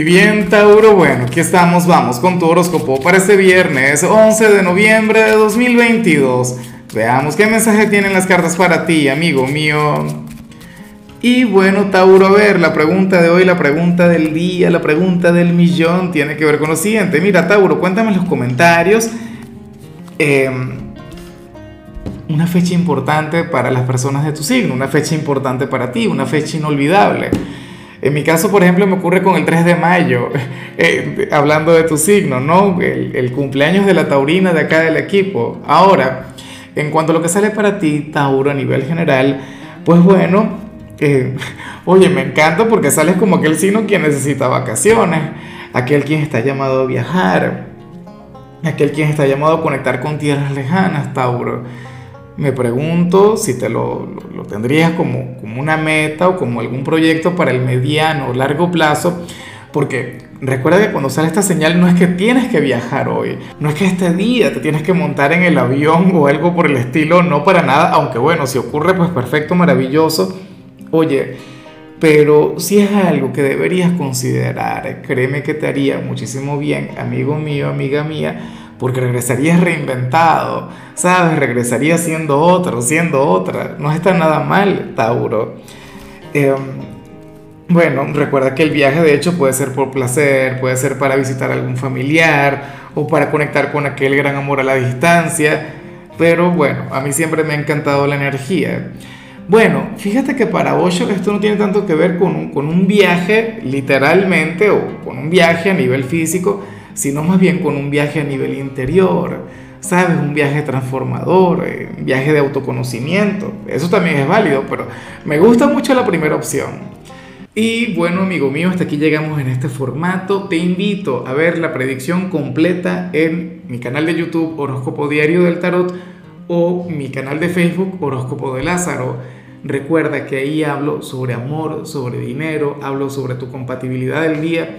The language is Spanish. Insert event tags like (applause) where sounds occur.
Y bien, Tauro, bueno, aquí estamos, vamos con tu horóscopo para este viernes 11 de noviembre de 2022. Veamos qué mensaje tienen las cartas para ti, amigo mío. Y bueno, Tauro, a ver, la pregunta de hoy, la pregunta del día, la pregunta del millón tiene que ver con lo siguiente. Mira, Tauro, cuéntame en los comentarios. Em, una fecha importante para las personas de tu signo, una fecha importante para ti, una fecha inolvidable. En mi caso, por ejemplo, me ocurre con el 3 de mayo, (laughs) eh, hablando de tu signo, ¿no? El, cumpleaños de la taurina de acá del equipo. Ahora, en cuanto a lo que sale para ti, Tauro, a nivel general, pues bueno, eh, (laughs) oye, me encanta porque sales como aquel signo quien necesita vacaciones, aquel quien está llamado a viajar, aquel quien está llamado a conectar con tierras lejanas, Tauro me pregunto si te lo, tendrías como, como, una meta o como algún proyecto para el mediano o largo plazo, porque recuerda que cuando sale esta señal no es que tienes que viajar hoy, no es que este día te tienes que montar en el avión o algo por el estilo, no para nada, aunque bueno, si ocurre pues perfecto, maravilloso, oye, pero si es algo que deberías considerar, créeme que te haría muchísimo bien, amigo mío, amiga mía, porque regresarías reinventado, ¿sabes? Regresarías siendo otro, siendo otra. No está nada mal, Tauro. Em, bueno, recuerda que el viaje de hecho puede ser por placer, puede ser para visitar a algún familiar o para conectar con aquel gran amor a la distancia. Pero bueno, a mí siempre me ha encantado la energía. Bueno, fíjate que para Osho esto no tiene tanto que ver con un, con un viaje literalmente o con un viaje a nivel físico, sino más bien con un viaje a nivel interior, ¿sabes? Un viaje transformador, eh, un viaje de autoconocimiento. Eso también es válido, pero me gusta mucho la primera opción. Y bueno, amigo mío, hasta aquí llegamos en este formato. Te invito a ver la predicción completa en mi canal de YouTube Horóscopo Diario del Tarot o mi canal de Facebook Horóscopo de Lázaro. Recuerda que ahí hablo sobre amor, sobre dinero, hablo sobre tu compatibilidad del día